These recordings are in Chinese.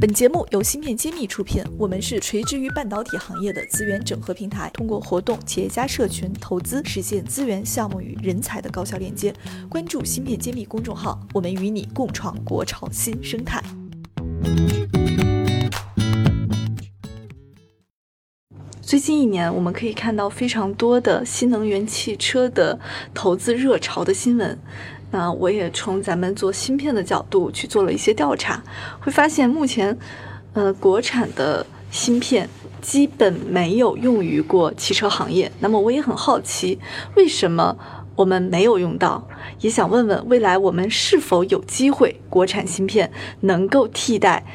本节目由芯片揭秘出品，我们是垂直于半导体行业的资源整合平台，通过活动、企业家社群、投资，实现资源、项目与人才的高效链接。关注芯片揭秘公众号，我们与你共创国潮新生态。最近一年，我们可以看到非常多的新能源汽车的投资热潮的新闻。那我也从咱们做芯片的角度去做了一些调查，会发现目前，呃，国产的芯片基本没有用于过汽车行业。那么我也很好奇，为什么我们没有用到？也想问问，未来我们是否有机会国产芯片能够替代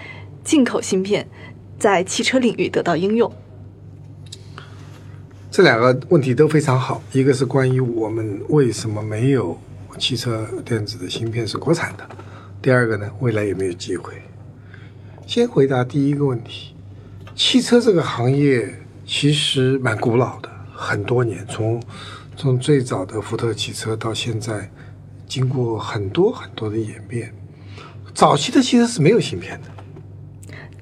进口芯片，在汽车领域得到应用？这两个问题都非常好，一个是关于我们为什么没有。汽车电子的芯片是国产的。第二个呢，未来有没有机会？先回答第一个问题。汽车这个行业其实蛮古老的，很多年，从从最早的福特汽车到现在，经过很多很多的演变。早期的汽车是没有芯片的。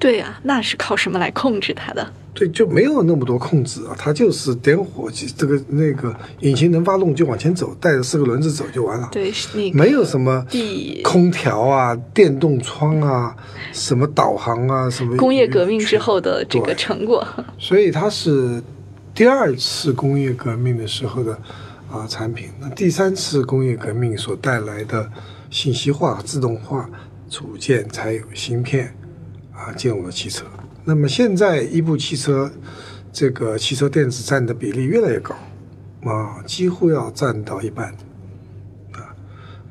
对啊，那是靠什么来控制它的？对，就没有那么多控制啊，它就是点火机，这个那个引擎能发动就往前走，带着四个轮子走就完了。对，没有什么空调啊、电动窗啊、什么导航啊、什么。工业革命之后的这个成果。所以它是第二次工业革命的时候的啊产品。那第三次工业革命所带来的信息化、自动化组件才有芯片啊进入了汽车。那么现在，一部汽车这个汽车电子占的比例越来越高，啊，几乎要占到一半，啊。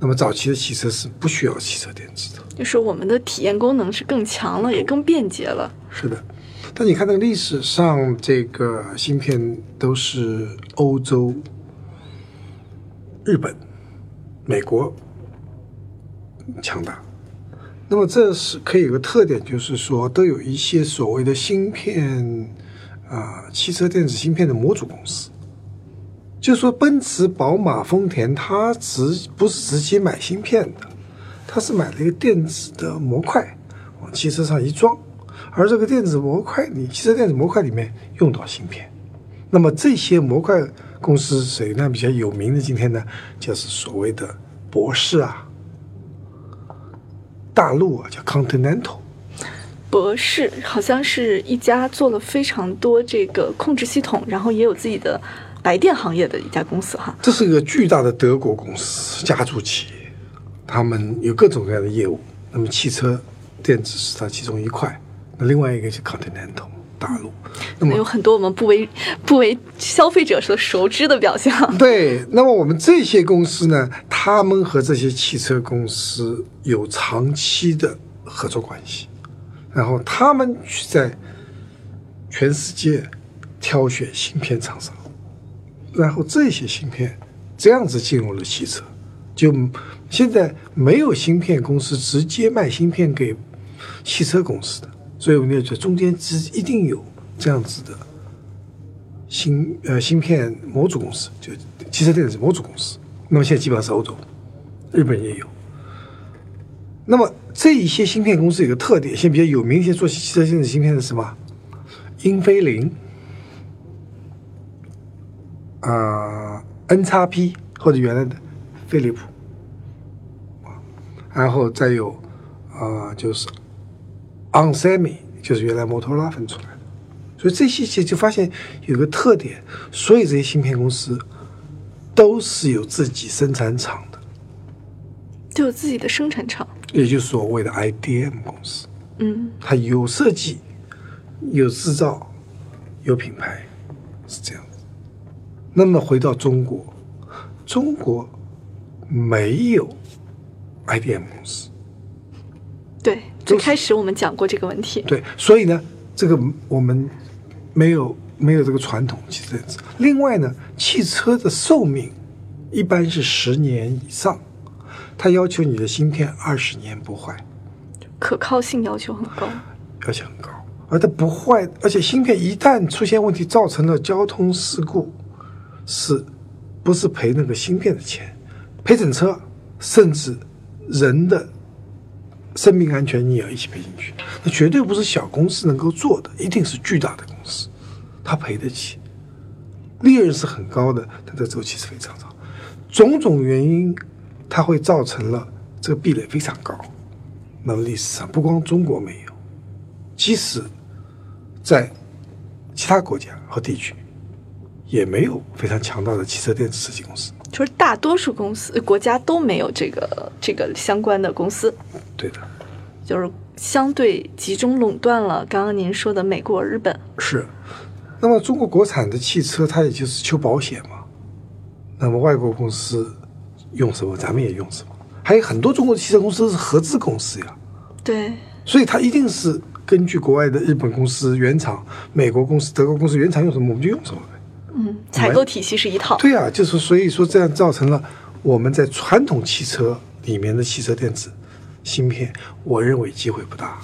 那么早期的汽车是不需要汽车电子的，就是我们的体验功能是更强了，也更便捷了。是的，但你看那个历史上，这个芯片都是欧洲、日本、美国强大。那么这是可以有个特点，就是说都有一些所谓的芯片啊，汽车电子芯片的模组公司。就说奔驰、宝马、丰田，它直不是直接买芯片的，它是买了一个电子的模块往汽车上一装，而这个电子模块，你汽车电子模块里面用到芯片。那么这些模块公司谁呢？比较有名的今天呢，就是所谓的博士啊。大陆啊，叫 Continental，博士好像是一家做了非常多这个控制系统，然后也有自己的白电行业的一家公司哈。这是一个巨大的德国公司家族企业，他们有各种各样的业务。那么汽车电子是它其中一块，那另外一个是 Continental。大陆，那么有很多我们不为 不为消费者所熟知的表象。对，那么我们这些公司呢，他们和这些汽车公司有长期的合作关系，然后他们去在全世界挑选芯片厂商，然后这些芯片这样子进入了汽车，就现在没有芯片公司直接卖芯片给汽车公司的。所以我们要说，中间是一定有这样子的芯呃芯片模组公司，就汽车电子模组公司。那么现在基本上是欧洲、日本也有。那么这一些芯片公司有个特点，现在比较有名一些做汽车电子芯片的是什么？英飞凌啊，N 叉 P 或者原来的飞利浦然后再有啊，就是。Onsemi 就是原来摩托罗拉分出来的，所以这些就就发现有个特点，所有这些芯片公司都是有自己生产厂的，都有自己的生产厂，也就是所谓的 IDM 公司。嗯，它有设计、有制造、有品牌，是这样子。那么回到中国，中国没有 IDM 公司。对，最开始我们讲过这个问题。对，所以呢，这个我们没有没有这个传统汽车。另外呢，汽车的寿命一般是十年以上，它要求你的芯片二十年不坏，可靠性要求很高，要求很高。而它不坏，而且芯片一旦出现问题，造成了交通事故，是不是赔那个芯片的钱，赔整车，甚至人的。生命安全你也要一起赔进去，那绝对不是小公司能够做的，一定是巨大的公司，它赔得起，利润是很高的，它的周期是非常长，种种原因，它会造成了这个壁垒非常高。那么历史上不光中国没有，即使在其他国家和地区，也没有非常强大的汽车电子设计公司。就是大多数公司、国家都没有这个这个相关的公司，对的，就是相对集中垄断了。刚刚您说的美国、日本，是。那么中国国产的汽车，它也就是求保险嘛。那么外国公司用什么，咱们也用什么。还有很多中国的汽车公司是合资公司呀，对，所以它一定是根据国外的日本公司原厂、美国公司、德国公司原厂用什么，我们就用什么呗。嗯，采购体系是一套。对啊、就是所以说这样造成了我们在传统汽车里面的汽车电子芯片，我认为机会不大。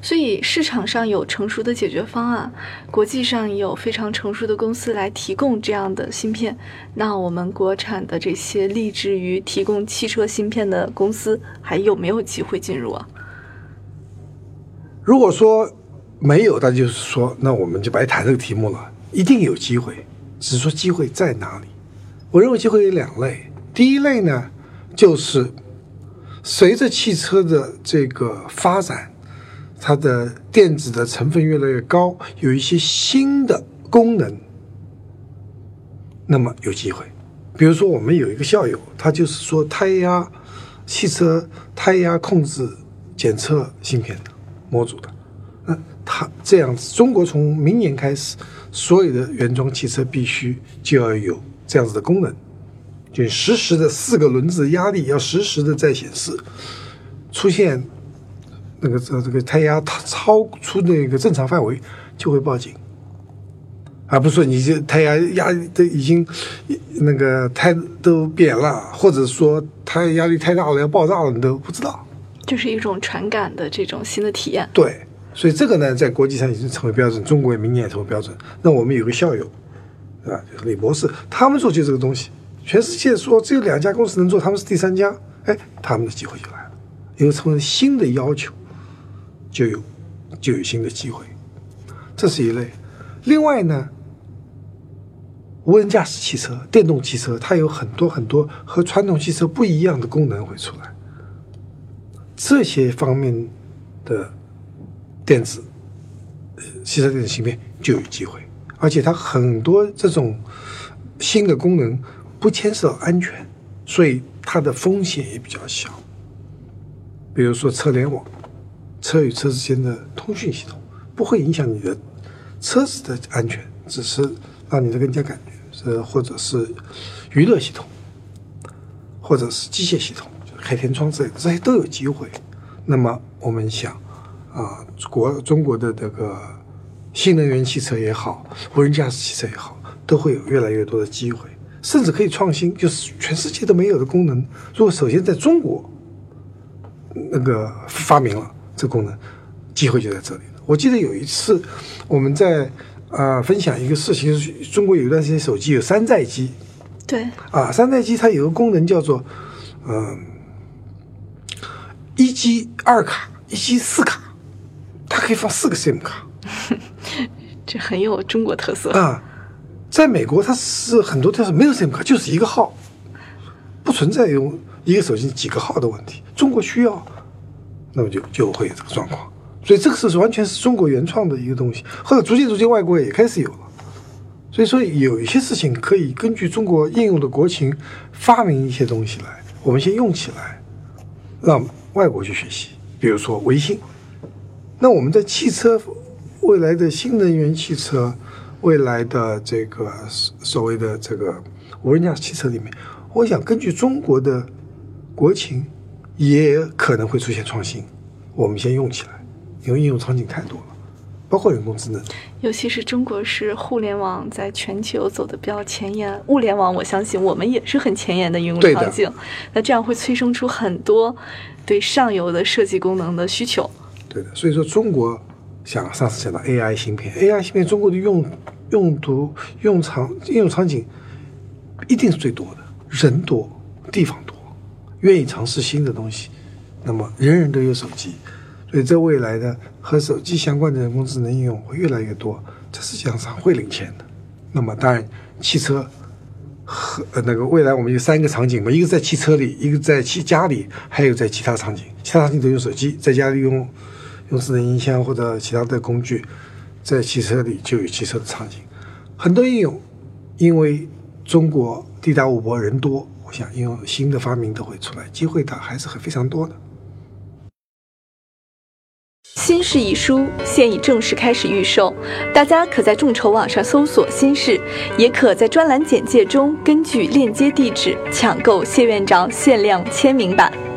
所以市场上有成熟的解决方案，国际上有非常成熟的公司来提供这样的芯片。那我们国产的这些立志于提供汽车芯片的公司，还有没有机会进入啊？如果说没有，那就是说，那我们就白谈这个题目了。一定有机会，只是说机会在哪里？我认为机会有两类。第一类呢，就是随着汽车的这个发展，它的电子的成分越来越高，有一些新的功能，那么有机会。比如说，我们有一个校友，他就是说胎压汽车胎压控制检测芯片的模组的。那它这样子，中国从明年开始，所有的原装汽车必须就要有这样子的功能，就实时的四个轮子压力要实时的在显示，出现那个这这个胎压超超出那个正常范围就会报警，而不是说你这胎压压都已经那个胎都扁了，或者说胎压力太大了要爆炸了，你都不知道。就是一种传感的这种新的体验。对，所以这个呢，在国际上已经成为标准，中国也明年也成为标准。那我们有个校友，对吧？就是李博士，他们做就这个东西，全世界说只有两家公司能做，他们是第三家，哎，他们的机会就来了，因为成为新的要求，就有就有新的机会，这是一类。另外呢，无人驾驶汽车、电动汽车，它有很多很多和传统汽车不一样的功能会出来。这些方面的电子呃汽车电子芯片就有机会，而且它很多这种新的功能不牵涉安全，所以它的风险也比较小。比如说车联网，车与车之间的通讯系统不会影响你的车子的安全，只是让你的更加感觉，是或者是娱乐系统，或者是机械系统，就是开天窗之类的，这些都有机会。那么我们想，啊，国中国的这个新能源汽车也好，无人驾驶汽车也好，都会有越来越多的机会，甚至可以创新，就是全世界都没有的功能。如果首先在中国那个发明了这功能，机会就在这里了。我记得有一次我们在啊、分享一个事情，中国有一段时间手机有山寨机，对，啊，山寨机它有个功能叫做，嗯、一机二卡、一机四卡，它可以放四个 SIM 卡 这很有中国特色。啊。在美国，它是很多它是没有 SIM 卡，就是一个号，不存在用一个手机几个号的问题。中国需要，那么就就会有这个状况。所以这个是完全是中国原创的一个东西，或者逐渐逐渐外国也开始有了。所以说有一些事情可以根据中国应用的国情发明一些东西来，我们先用起来，让外国去学习。比如说微信，那我们在汽车未来的新能源汽车，未来的这个所所谓的这个无人驾驶汽车里面，我想根据中国的国情，也可能会出现创新。我们先用起来，因为应用场景太多了，包括人工智能。尤其是中国是互联网在全球走的比较前沿，物联网我相信我们也是很前沿的应用场景。那这样会催生出很多对上游的设计功能的需求。对的，所以说中国像上次讲到 AI 芯片，AI 芯片中国的用用途、用场应用场景一定是最多的，人多，地方多，愿意尝试新的东西，那么人人都有手机，所以在未来呢，和手机相关的人工智能应用会越来越多，这实际上是会领先的。那么当然，汽车和那个未来我们有三个场景嘛，一个在汽车里，一个在其家里，还有在其他场景，其他场景都用手机，在家里用用智能音箱或者其他的工具，在汽车里就有汽车的场景，很多应用，因为中国地大物博人多。我想，应用新的发明都会出来，机会它还是很非常多的。新式一书现已正式开始预售，大家可在众筹网上搜索“新式”，也可在专栏简介中根据链接地址抢购谢院长限量签名版。